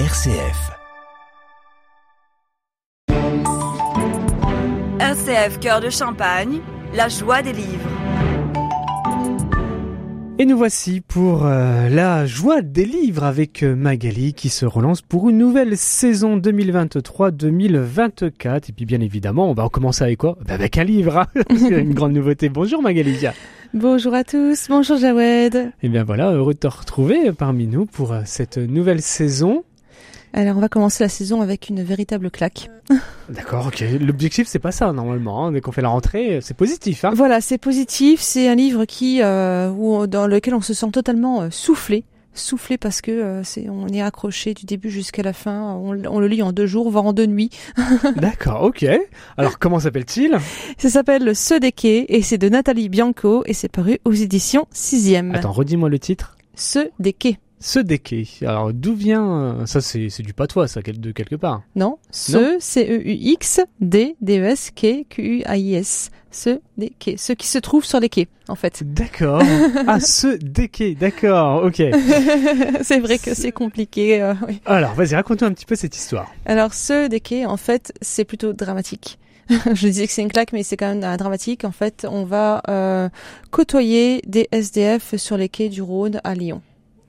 RCF. RCF Cœur de Champagne, la joie des livres. Et nous voici pour euh, la joie des livres avec euh, Magali qui se relance pour une nouvelle saison 2023-2024. Et puis bien évidemment, on va commencer avec quoi? Ben, Avec un livre, hein C'est une grande nouveauté. Bonjour Magali. Bonjour à tous, bonjour Jawed. Et bien voilà, heureux de te retrouver parmi nous pour euh, cette nouvelle saison. Alors on va commencer la saison avec une véritable claque. D'accord, ok. L'objectif c'est pas ça normalement. Hein. Dès qu'on fait la rentrée, c'est positif. Hein Voilà, c'est positif. C'est un livre qui, euh, où, dans lequel on se sent totalement euh, soufflé. Soufflé parce que euh, c'est, on est accroché du début jusqu'à la fin. On, on le lit en deux jours, voire en deux nuits. D'accord, ok. Alors comment s'appelle-t-il? Ça s'appelle des quais et c'est de Nathalie Bianco et c'est paru aux éditions 6 Attends, redis-moi le titre. Ce des Ce quais. Alors d'où vient ça C'est c'est du patois ça de quelque part. Non, ce, C-E-U-X, D, D-E-S, K, Q-U-A-I-S. Ce des quais. Ce qui se trouve sur les quais, en fait. D'accord. ah, ce quais. D'accord. Ok. c'est vrai que c'est compliqué. euh, oui. Alors vas-y, raconte-nous un petit peu cette histoire. Alors, ce des quais, en fait, c'est plutôt dramatique. Je disais que c'est une claque, mais c'est quand même euh, dramatique. En fait, on va euh, côtoyer des SDF sur les quais du Rhône à Lyon.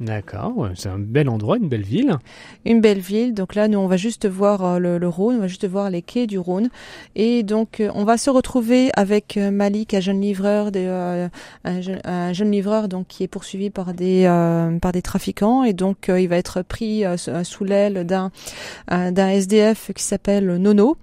D'accord. c'est un bel endroit, une belle ville. Une belle ville. Donc là, nous, on va juste voir euh, le, le Rhône, on va juste voir les quais du Rhône. Et donc, euh, on va se retrouver avec euh, Malik, un jeune livreur, un, jeune, un jeune livreur donc qui est poursuivi par des par des trafiquants. Et donc, il va être pris sous- l'aile d'un d'un SDF qui s'appelle Nono.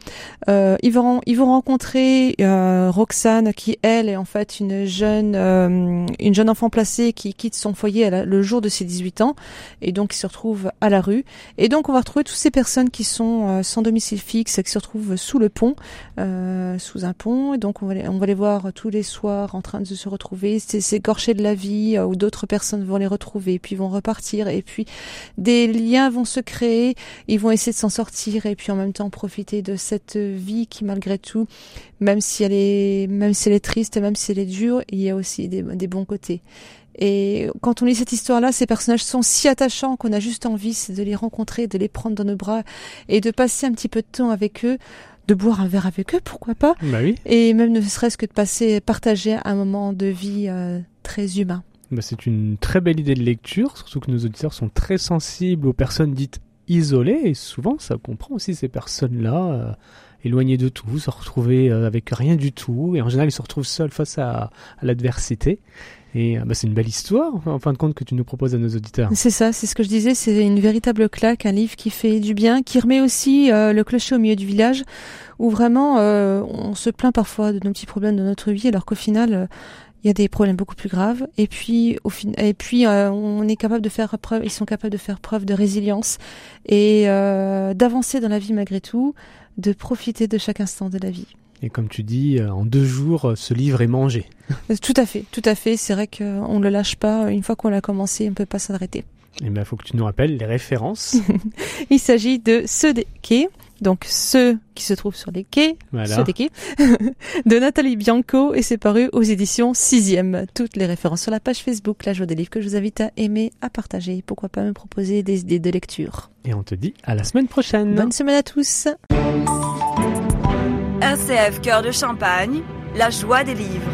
Ils vont ils vont rencontrer Roxane, qui elle est en fait une jeune une jeune enfant placée qui quitte son foyer le jour de ses 18 ans et donc qui se retrouve à la rue. Et donc on va retrouver toutes ces personnes qui sont euh, sans domicile fixe, qui se retrouvent sous le pont, euh, sous un pont. Et donc on va, les, on va les voir tous les soirs en train de se retrouver, s'écorcher de la vie, euh, où d'autres personnes vont les retrouver, puis vont repartir. Et puis des liens vont se créer, ils vont essayer de s'en sortir et puis en même temps profiter de cette vie qui malgré tout, même si elle est, même si elle est triste, même si elle est dure, il y a aussi des bons côtés. Et quand on lit cette histoire-là, ces personnages sont si attachants qu'on a juste envie de les rencontrer, de les prendre dans nos bras et de passer un petit peu de temps avec eux, de boire un verre avec eux, pourquoi pas, Bah oui. et même ne serait-ce que de passer, partager un moment de vie euh, très humain. Bah, c'est une très belle idée de lecture, surtout que nos auditeurs sont très sensibles aux personnes dites isolées. Et souvent, ça comprend aussi ces personnes-là. euh, éloignées de tout, se retrouver euh, avec rien du tout, et en général ils se retrouvent seuls face à, l'adversité. Et euh, bah, c'est une belle histoire, en fin de compte, que tu nous proposes à nos auditeurs. C'est ça, c'est ce que je disais, c'est une véritable claque, un livre qui fait du bien, qui remet aussi le clocher au milieu du village, où vraiment on se plaint parfois de nos petits problèmes de notre vie, alors qu'au final il y a des problèmes beaucoup plus graves. Et puis, au fin... et puis euh, on est capable de faire preuve, ils sont capables de faire preuve de résilience et euh, d'avancer dans la vie malgré tout, de profiter de chaque instant de la vie. Et comme tu dis, euh, en deux jours, ce livre est mangé. Tout à fait, tout à fait. C'est vrai qu'on ne le lâche pas. Une fois qu'on l'a commencé, on ne peut pas s'arrêter. Et ben, faut que tu nous rappelles les références. Il s'agit de quais, donc ceux qui se trouvent sur les quais, Voilà. ceux des quais, de Nathalie Bianco et c'est paru aux éditions 6 Toutes les références sur la page Facebook La Joie des Livres que je vous invite à aimer, à partager. Pourquoi pas me proposer des idées de lecture. Et on te dit à la semaine prochaine. Bonne semaine à tous. RCF Cœur de Champagne, la joie des livres.